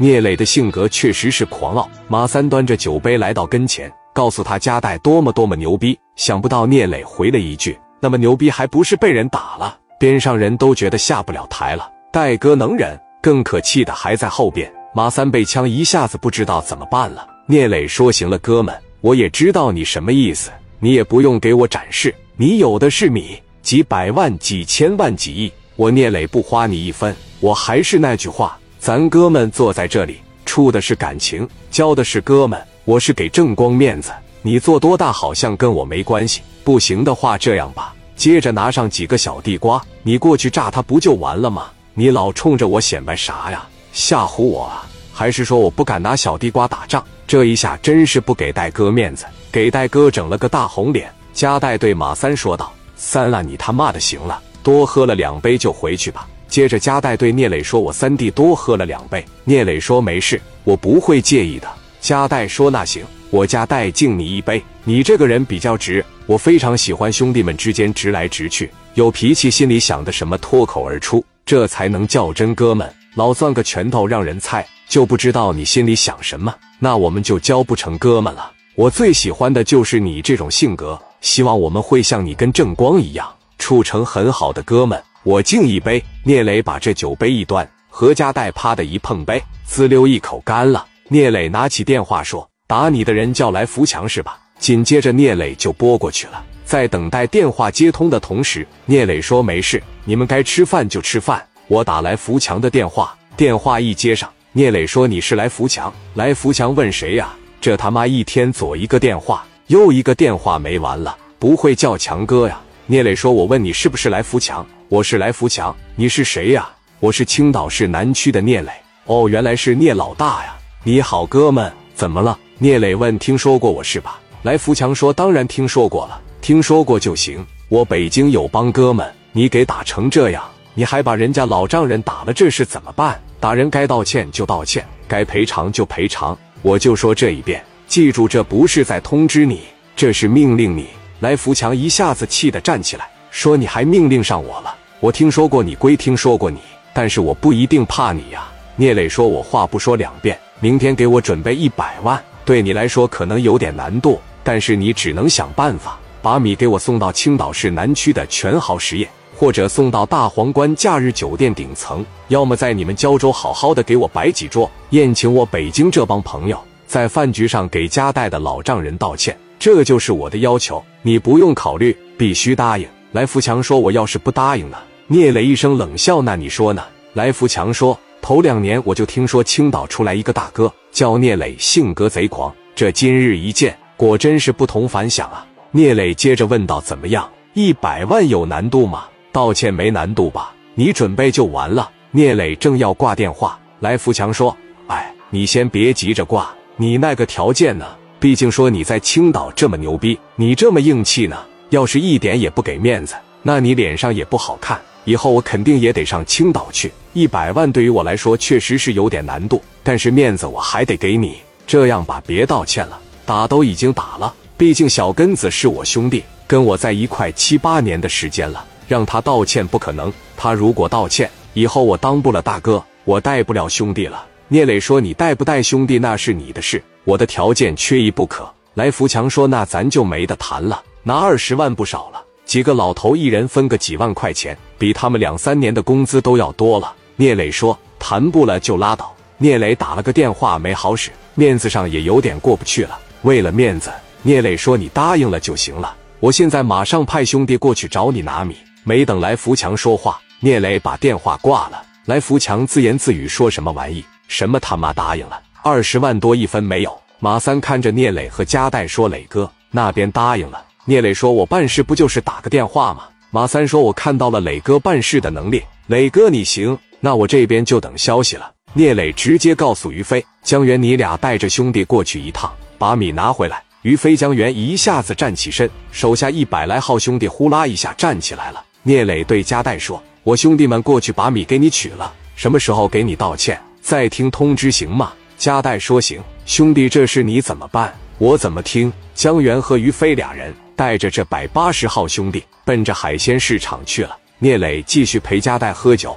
聂磊的性格确实是狂傲。马三端着酒杯来到跟前，告诉他加代多么多么牛逼。想不到聂磊回了一句：“那么牛逼还不是被人打了？”边上人都觉得下不了台了。戴哥能忍，更可气的还在后边。马三被枪一下子不知道怎么办了。聂磊说：“行了，哥们，我也知道你什么意思，你也不用给我展示，你有的是米，几百万、几千万、几亿，我聂磊不花你一分。我还是那句话。”咱哥们坐在这里，处的是感情，交的是哥们。我是给正光面子，你做多大好像跟我没关系。不行的话，这样吧，接着拿上几个小地瓜，你过去炸他不就完了吗？你老冲着我显摆啥呀？吓唬我啊？还是说我不敢拿小地瓜打仗？这一下真是不给戴哥面子，给戴哥整了个大红脸。加代对马三说道：“三啊，你他妈的行了，多喝了两杯就回去吧。”接着，加代对聂磊说：“我三弟多喝了两杯。”聂磊说：“没事，我不会介意的。”加代说：“那行，我加代敬你一杯。你这个人比较直，我非常喜欢兄弟们之间直来直去，有脾气，心里想的什么脱口而出，这才能叫真哥们。老攥个拳头让人猜，就不知道你心里想什么，那我们就交不成哥们了。我最喜欢的就是你这种性格，希望我们会像你跟正光一样，处成很好的哥们。”我敬一杯。聂磊把这酒杯一端，何家带啪的一碰杯，滋溜一口干了。聂磊拿起电话说：“打你的人叫来扶墙是吧？”紧接着聂磊就拨过去了。在等待电话接通的同时，聂磊说：“没事，你们该吃饭就吃饭。我打来扶墙的电话。”电话一接上，聂磊说：“你是来扶墙？来扶墙问谁呀？这他妈一天左一个电话，右一个电话没完了，不会叫强哥呀？”聂磊说：“我问你是不是来扶墙？”我是来福强，你是谁呀？我是青岛市南区的聂磊。哦，原来是聂老大呀！你好，哥们，怎么了？聂磊问。听说过我是吧？来福强说，当然听说过了，听说过就行。我北京有帮哥们，你给打成这样，你还把人家老丈人打了，这是怎么办？打人该道歉就道歉，该赔偿就赔偿。我就说这一遍，记住，这不是在通知你，这是命令你。来福强一下子气得站起来。说你还命令上我了？我听说过你归听说过你，但是我不一定怕你呀。聂磊说：“我话不说两遍，明天给我准备一百万。对你来说可能有点难度，但是你只能想办法把米给我送到青岛市南区的全豪实业，或者送到大皇冠假日酒店顶层，要么在你们胶州好好的给我摆几桌宴请我北京这帮朋友，在饭局上给家带的老丈人道歉。这就是我的要求，你不用考虑，必须答应。”来福强说：“我要是不答应呢？”聂磊一声冷笑：“那你说呢？”来福强说：“头两年我就听说青岛出来一个大哥叫聂磊，性格贼狂。这今日一见，果真是不同凡响啊！”聂磊接着问道：“怎么样？一百万有难度吗？道歉没难度吧？你准备就完了。”聂磊正要挂电话，来福强说：“哎，你先别急着挂，你那个条件呢？毕竟说你在青岛这么牛逼，你这么硬气呢。”要是一点也不给面子，那你脸上也不好看。以后我肯定也得上青岛去。一百万对于我来说确实是有点难度，但是面子我还得给你。这样吧，别道歉了，打都已经打了。毕竟小根子是我兄弟，跟我在一块七八年的时间了，让他道歉不可能。他如果道歉，以后我当不了大哥，我带不了兄弟了。聂磊说：“你带不带兄弟那是你的事，我的条件缺一不可。”来福强说：“那咱就没得谈了。”拿二十万不少了，几个老头一人分个几万块钱，比他们两三年的工资都要多了。聂磊说：“谈不了就拉倒。”聂磊打了个电话，没好使，面子上也有点过不去了。为了面子，聂磊说：“你答应了就行了，我现在马上派兄弟过去找你拿米。”没等来福强说话，聂磊把电话挂了。来福强自言自语说什么玩意？什么他妈答应了？二十万多一分没有。马三看着聂磊和加代说：“磊哥那边答应了。”聂磊说：“我办事不就是打个电话吗？”马三说：“我看到了磊哥办事的能力，磊哥你行，那我这边就等消息了。”聂磊直接告诉于飞、江源：“你俩带着兄弟过去一趟，把米拿回来。”于飞、江源一下子站起身，手下一百来号兄弟呼啦一下站起来了。聂磊对加代说：“我兄弟们过去把米给你取了，什么时候给你道歉，再听通知，行吗？”加代说：“行。”兄弟，这事你怎么办？我怎么听？江源和于飞俩人。带着这百八十号兄弟，奔着海鲜市场去了。聂磊继续陪加代喝酒。